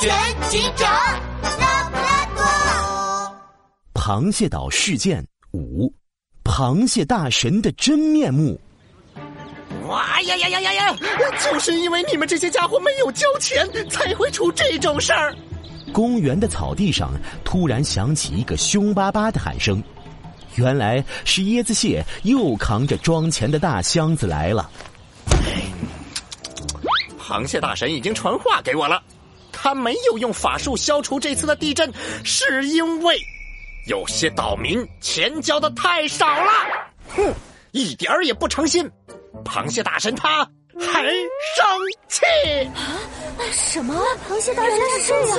全警长拉布拉多。螃蟹岛事件五：螃蟹大神的真面目。哇呀呀呀呀呀！就是因为你们这些家伙没有交钱，才会出这种事儿。公园的草地上突然响起一个凶巴巴的喊声，原来是椰子蟹又扛着装钱的大箱子来了。螃蟹大神已经传话给我了，他没有用法术消除这次的地震，是因为有些岛民钱交的太少了。哼，一点儿也不诚心。螃蟹大神他还生气啊！什么？螃蟹大神是这样？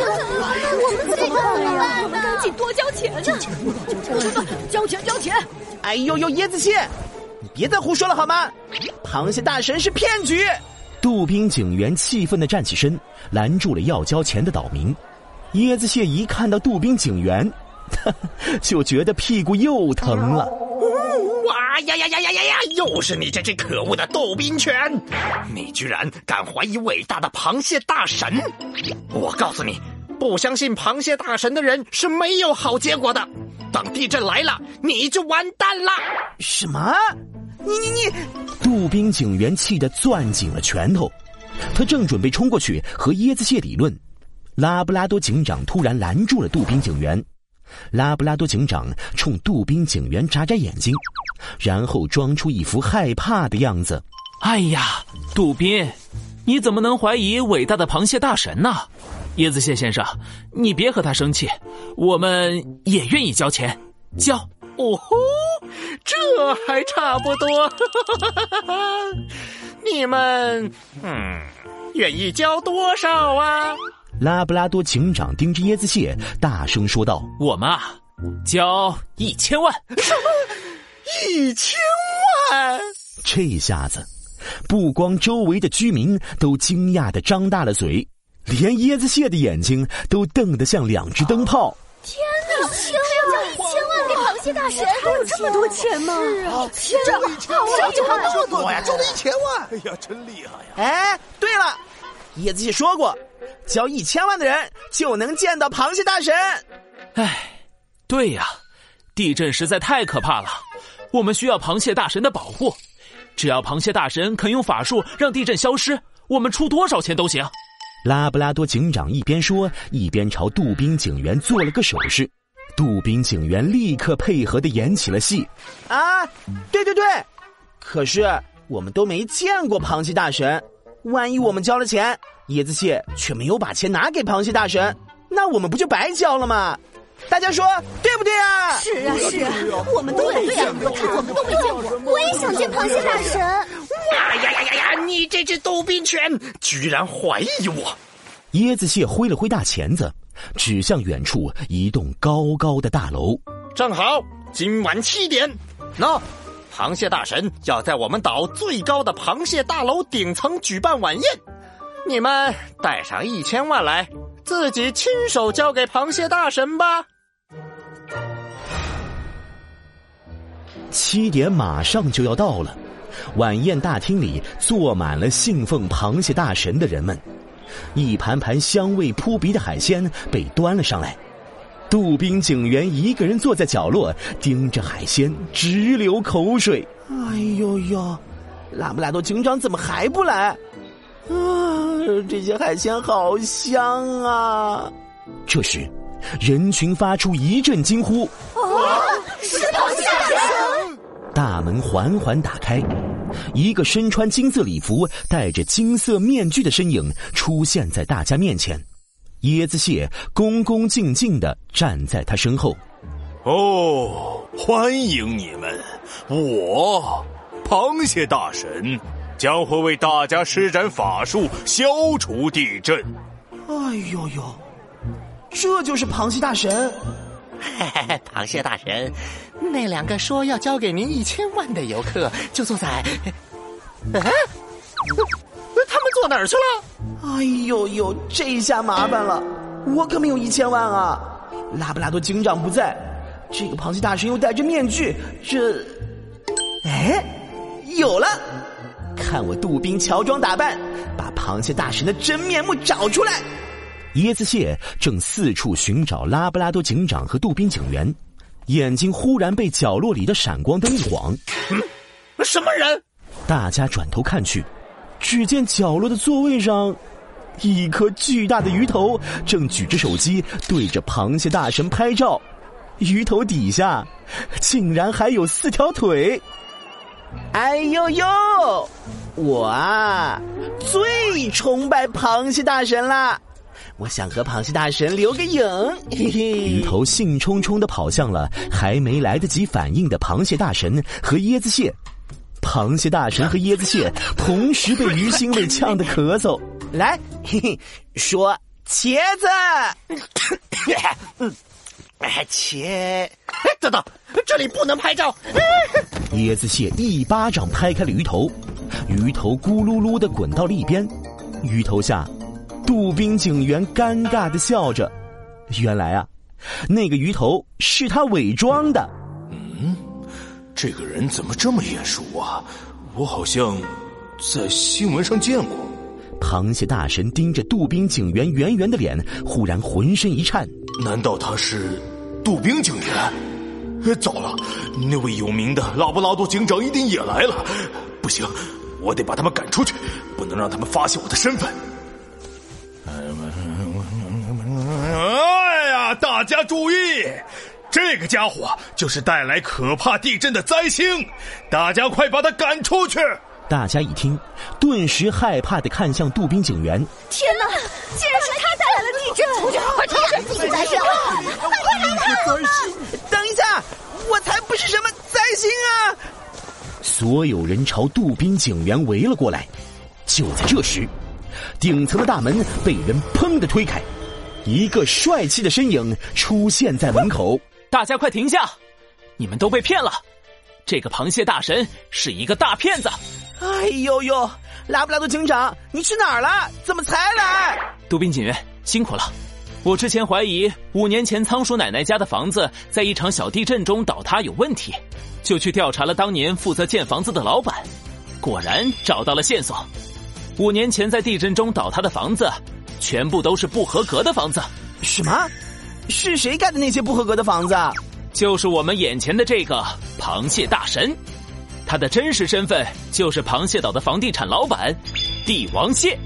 我们怎么办呀？我们赶紧多交钱呢！交钱交钱！哎呦呦，椰子蟹，你别再胡说了好吗？螃蟹大神是骗局！杜宾警员气愤的站起身，拦住了要交钱的岛民。椰子蟹一看到杜宾警员，就觉得屁股又疼了。哇呀呀呀呀呀呀！又是你这只可恶的杜宾犬！你居然敢怀疑伟大的螃蟹大神！我告诉你，不相信螃蟹大神的人是没有好结果的。等地震来了，你就完蛋了！什么？你你你！杜宾警员气得攥紧了拳头，他正准备冲过去和椰子蟹理论，拉布拉多警长突然拦住了杜宾警员。拉布拉多警长冲杜宾警员眨眨眼睛，然后装出一副害怕的样子。哎呀，杜宾，你怎么能怀疑伟大的螃蟹大神呢？椰子蟹先生，你别和他生气，我们也愿意交钱，交。哦吼，这还差不多。你们，嗯，愿意交多少啊？拉布拉多警长盯着椰子蟹，大声说道：“我们啊，交一千万！什么？一千万？这下子，不光周围的居民都惊讶的张大了嘴，连椰子蟹的眼睛都瞪得像两只灯泡。天哪！一千万！一千万给螃蟹大神，还有这么多钱吗？是啊，天哪！交交这么多呀，交了一千万！哎呀，真厉害呀！哎，对了，叶子姐说过。”交一千万的人就能见到螃蟹大神。哎，对呀，地震实在太可怕了，我们需要螃蟹大神的保护。只要螃蟹大神肯用法术让地震消失，我们出多少钱都行。拉布拉多警长一边说，一边朝杜宾警员做了个手势。杜宾警员立刻配合的演起了戏。啊，对对对，可是我们都没见过螃蟹大神。万一我们交了钱，椰子蟹却没有把钱拿给螃蟹大神，那我们不就白交了吗？大家说对不对啊？是啊是啊，我们都没见过他，我们都没见过。我也想见螃蟹大神。哇呀呀呀呀！你这只杜宾犬居然怀疑我！椰子蟹挥了挥大钳子，指向远处一栋高高的大楼。正好今晚七点，喏。螃蟹大神要在我们岛最高的螃蟹大楼顶层举办晚宴，你们带上一千万来，自己亲手交给螃蟹大神吧。七点马上就要到了，晚宴大厅里坐满了信奉螃蟹大神的人们，一盘盘香味扑鼻的海鲜被端了上来。杜宾警员一个人坐在角落，盯着海鲜，直流口水。哎呦呦，拉布拉多警长怎么还不来？啊，这些海鲜好香啊！这时，人群发出一阵惊呼：“啊，是螃蟹大神！”大门缓缓打开，一个身穿金色礼服、戴着金色面具的身影出现在大家面前。椰子蟹恭恭敬敬的站在他身后。哦，欢迎你们！我，螃蟹大神，将会为大家施展法术，消除地震。哎呦呦，这就是螃蟹大神！嘿嘿嘿，螃蟹大神，那两个说要交给您一千万的游客，就坐在……哎。他们坐哪儿去了？哎呦呦，这下麻烦了，我可没有一千万啊！拉布拉多警长不在，这个螃蟹大神又戴着面具，这……哎，有了！看我杜宾乔装打扮，把螃蟹大神的真面目找出来！椰子蟹正四处寻找拉布拉多警长和杜宾警员，眼睛忽然被角落里的闪光灯一晃。嗯，什么人？大家转头看去，只见角落的座位上，一颗巨大的鱼头正举着手机对着螃蟹大神拍照，鱼头底下竟然还有四条腿。哎呦呦！我啊，最崇拜螃蟹大神啦！我想和螃蟹大神留个影。嘿嘿，鱼头兴冲冲的跑向了还没来得及反应的螃蟹大神和椰子蟹。螃蟹大神和椰子蟹同时被鱼腥味呛得咳嗽。来，嘿嘿，说茄子。茄。哎，等等，这里不能拍照。椰子蟹一巴掌拍开了鱼头，鱼头咕噜噜的滚到了一边。鱼头下，杜宾警员尴尬的笑着。原来啊，那个鱼头是他伪装的。嗯，这个人怎么这么眼熟啊？我好像在新闻上见过。螃蟹大神盯着杜宾警员圆圆的脸，忽然浑身一颤。难道他是杜宾警员？糟了，那位有名的拉布拉多警长一定也来了。不行，我得把他们赶出去，不能让他们发现我的身份。大家注意，这个家伙就是带来可怕地震的灾星，大家快把他赶出去！大家一听，顿时害怕的看向杜宾警员。天哪，竟然是他带来了地震！快出去！快来人！快来看！等一下，我才不是什么灾星啊！所有人朝杜宾警员围了过来。就在这时，顶层的大门被人砰的推开，一个帅气的身影出现在门口。大家快停下！你们都被骗了！这个螃蟹大神是一个大骗子！哎呦呦，拉布拉多警长，你去哪儿了？怎么才来？杜宾警员辛苦了。我之前怀疑五年前仓鼠奶奶家的房子在一场小地震中倒塌有问题，就去调查了当年负责建房子的老板，果然找到了线索。五年前在地震中倒塌的房子，全部都是不合格的房子。什么？是谁盖的那些不合格的房子？就是我们眼前的这个螃蟹大神。他的真实身份就是螃蟹岛的房地产老板，帝王蟹。